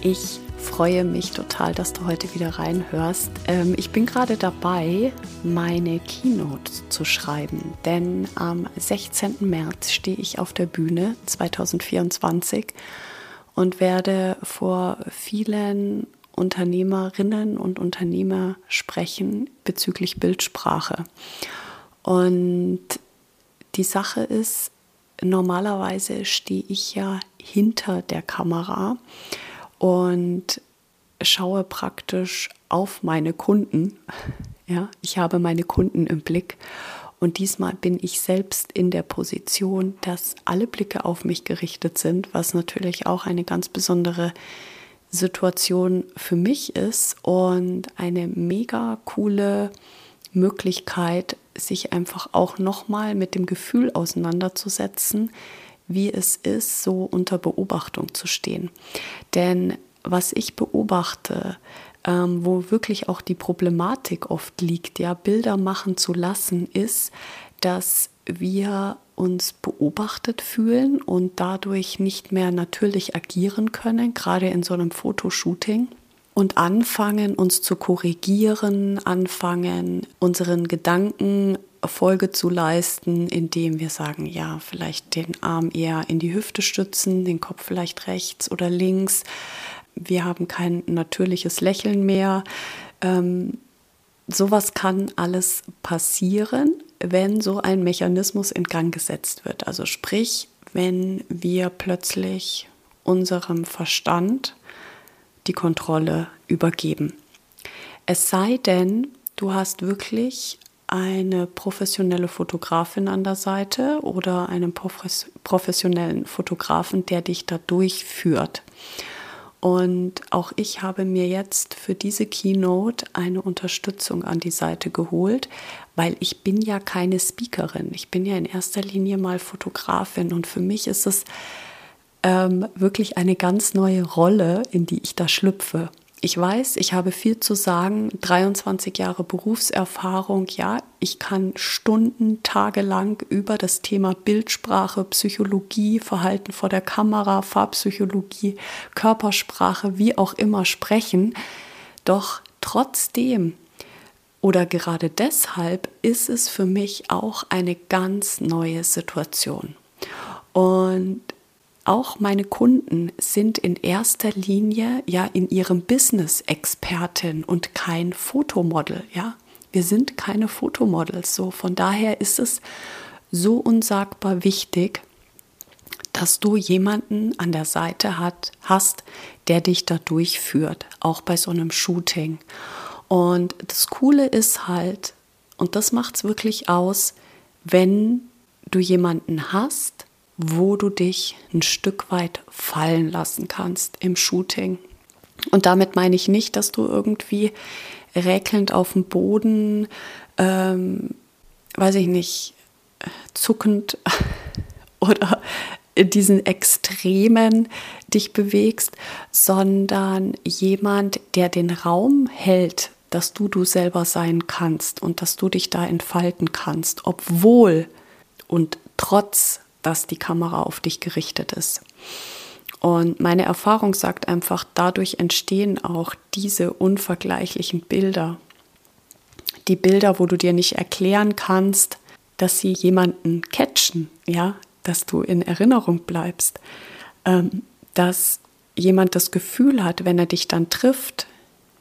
Ich freue mich total, dass du heute wieder reinhörst. Ähm, ich bin gerade dabei, meine Keynote zu schreiben, denn am 16. März stehe ich auf der Bühne 2024 und werde vor vielen Unternehmerinnen und Unternehmer sprechen bezüglich Bildsprache. Und die Sache ist, normalerweise stehe ich ja hinter der Kamera und schaue praktisch auf meine Kunden. Ja, ich habe meine Kunden im Blick und diesmal bin ich selbst in der Position, dass alle Blicke auf mich gerichtet sind, was natürlich auch eine ganz besondere Situation für mich ist und eine mega coole Möglichkeit, sich einfach auch nochmal mit dem Gefühl auseinanderzusetzen, wie es ist, so unter Beobachtung zu stehen. Denn was ich beobachte, ähm, wo wirklich auch die Problematik oft liegt, ja, Bilder machen zu lassen, ist, dass wir uns beobachtet fühlen und dadurch nicht mehr natürlich agieren können, gerade in so einem Fotoshooting und anfangen, uns zu korrigieren, anfangen, unseren Gedanken Folge zu leisten, indem wir sagen, ja, vielleicht den Arm eher in die Hüfte stützen, den Kopf vielleicht rechts oder links. Wir haben kein natürliches Lächeln mehr. Ähm, sowas kann alles passieren, wenn so ein Mechanismus in Gang gesetzt wird. Also sprich, wenn wir plötzlich unserem Verstand die Kontrolle übergeben. Es sei denn, du hast wirklich eine professionelle Fotografin an der Seite oder einen professionellen Fotografen, der dich da durchführt. Und auch ich habe mir jetzt für diese Keynote eine Unterstützung an die Seite geholt, weil ich bin ja keine Speakerin. Ich bin ja in erster Linie mal Fotografin und für mich ist es ähm, wirklich eine ganz neue Rolle, in die ich da schlüpfe. Ich weiß, ich habe viel zu sagen, 23 Jahre Berufserfahrung, ja, ich kann Stunden, Tage lang über das Thema Bildsprache, Psychologie, Verhalten vor der Kamera, Farbpsychologie, Körpersprache, wie auch immer sprechen. Doch trotzdem oder gerade deshalb ist es für mich auch eine ganz neue Situation. Und auch meine Kunden sind in erster Linie ja in ihrem Business Expertin und kein Fotomodel, ja. Wir sind keine Fotomodels, so von daher ist es so unsagbar wichtig, dass du jemanden an der Seite hat, hast, der dich da durchführt, auch bei so einem Shooting. Und das Coole ist halt, und das macht es wirklich aus, wenn du jemanden hast, wo du dich ein Stück weit fallen lassen kannst im Shooting. Und damit meine ich nicht, dass du irgendwie räkelnd auf dem Boden, ähm, weiß ich nicht, zuckend oder in diesen Extremen dich bewegst, sondern jemand, der den Raum hält, dass du du selber sein kannst und dass du dich da entfalten kannst, obwohl und trotz dass die Kamera auf dich gerichtet ist. Und meine Erfahrung sagt einfach, dadurch entstehen auch diese unvergleichlichen Bilder. Die Bilder, wo du dir nicht erklären kannst, dass sie jemanden catchen, ja, dass du in Erinnerung bleibst, ähm, dass jemand das Gefühl hat, wenn er dich dann trifft,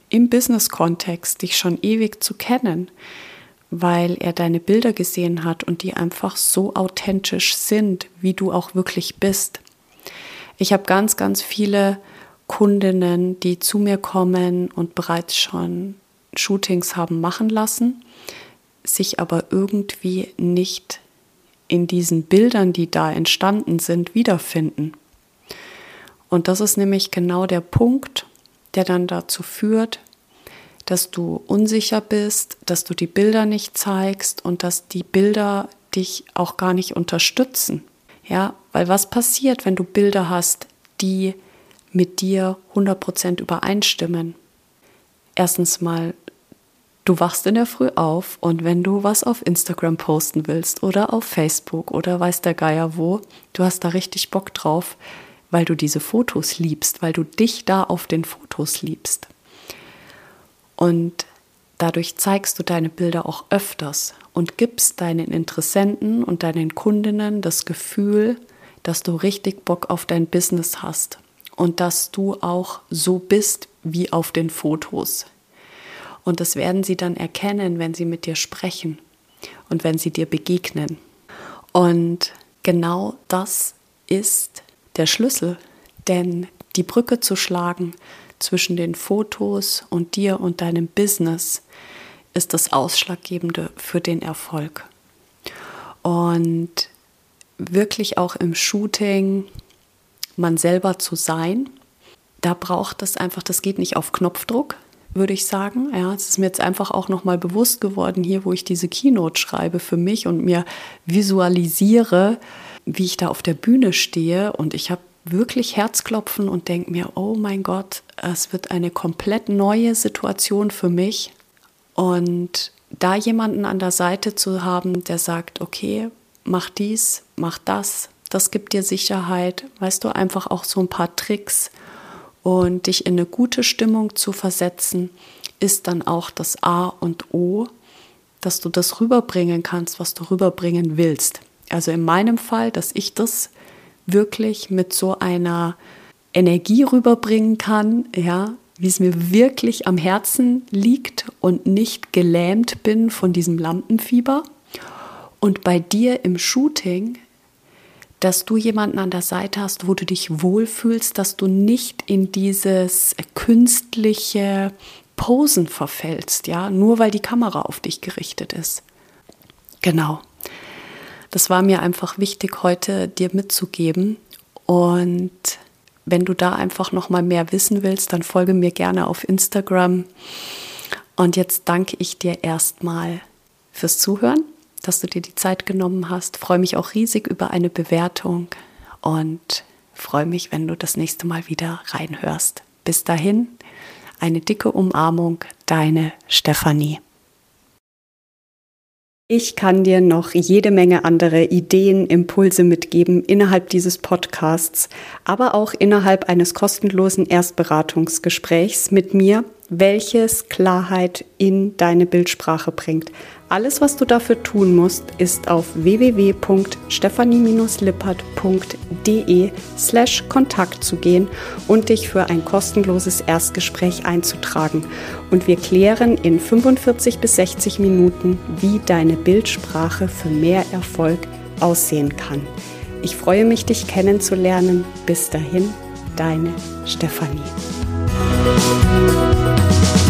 im Business-Kontext, dich schon ewig zu kennen, weil er deine Bilder gesehen hat und die einfach so authentisch sind, wie du auch wirklich bist. Ich habe ganz, ganz viele Kundinnen, die zu mir kommen und bereits schon Shootings haben machen lassen, sich aber irgendwie nicht in diesen Bildern, die da entstanden sind, wiederfinden. Und das ist nämlich genau der Punkt, der dann dazu führt, dass du unsicher bist, dass du die Bilder nicht zeigst und dass die Bilder dich auch gar nicht unterstützen. Ja, weil was passiert, wenn du Bilder hast, die mit dir 100% übereinstimmen? Erstens mal, du wachst in der Früh auf und wenn du was auf Instagram posten willst oder auf Facebook oder weiß der Geier wo, du hast da richtig Bock drauf, weil du diese Fotos liebst, weil du dich da auf den Fotos liebst. Und dadurch zeigst du deine Bilder auch öfters und gibst deinen Interessenten und deinen Kundinnen das Gefühl, dass du richtig Bock auf dein Business hast und dass du auch so bist wie auf den Fotos. Und das werden sie dann erkennen, wenn sie mit dir sprechen und wenn sie dir begegnen. Und genau das ist der Schlüssel, denn die Brücke zu schlagen zwischen den Fotos und dir und deinem Business ist das Ausschlaggebende für den Erfolg. Und wirklich auch im Shooting man selber zu sein, da braucht es einfach, das geht nicht auf Knopfdruck, würde ich sagen. Ja, es ist mir jetzt einfach auch nochmal bewusst geworden, hier, wo ich diese Keynote schreibe für mich und mir visualisiere, wie ich da auf der Bühne stehe und ich habe wirklich Herzklopfen und denke mir, oh mein Gott, es wird eine komplett neue Situation für mich. Und da jemanden an der Seite zu haben, der sagt, okay, mach dies, mach das, das gibt dir Sicherheit, weißt du, einfach auch so ein paar Tricks und dich in eine gute Stimmung zu versetzen, ist dann auch das A und O, dass du das rüberbringen kannst, was du rüberbringen willst. Also in meinem Fall, dass ich das wirklich mit so einer Energie rüberbringen kann, ja, wie es mir wirklich am Herzen liegt und nicht gelähmt bin von diesem Lampenfieber. Und bei dir im Shooting, dass du jemanden an der Seite hast, wo du dich wohlfühlst, dass du nicht in dieses künstliche Posen verfällst, ja, nur weil die Kamera auf dich gerichtet ist. Genau das war mir einfach wichtig, heute dir mitzugeben. Und wenn du da einfach noch mal mehr wissen willst, dann folge mir gerne auf Instagram. Und jetzt danke ich dir erstmal fürs Zuhören, dass du dir die Zeit genommen hast. Freue mich auch riesig über eine Bewertung und freue mich, wenn du das nächste Mal wieder reinhörst. Bis dahin, eine dicke Umarmung, deine Stefanie. Ich kann dir noch jede Menge andere Ideen, Impulse mitgeben innerhalb dieses Podcasts, aber auch innerhalb eines kostenlosen Erstberatungsgesprächs mit mir welches Klarheit in deine Bildsprache bringt. Alles, was du dafür tun musst, ist auf www.stefanie-lippert.de slash Kontakt zu gehen und dich für ein kostenloses Erstgespräch einzutragen. Und wir klären in 45 bis 60 Minuten, wie deine Bildsprache für mehr Erfolg aussehen kann. Ich freue mich, dich kennenzulernen. Bis dahin, deine Stefanie. Thank you.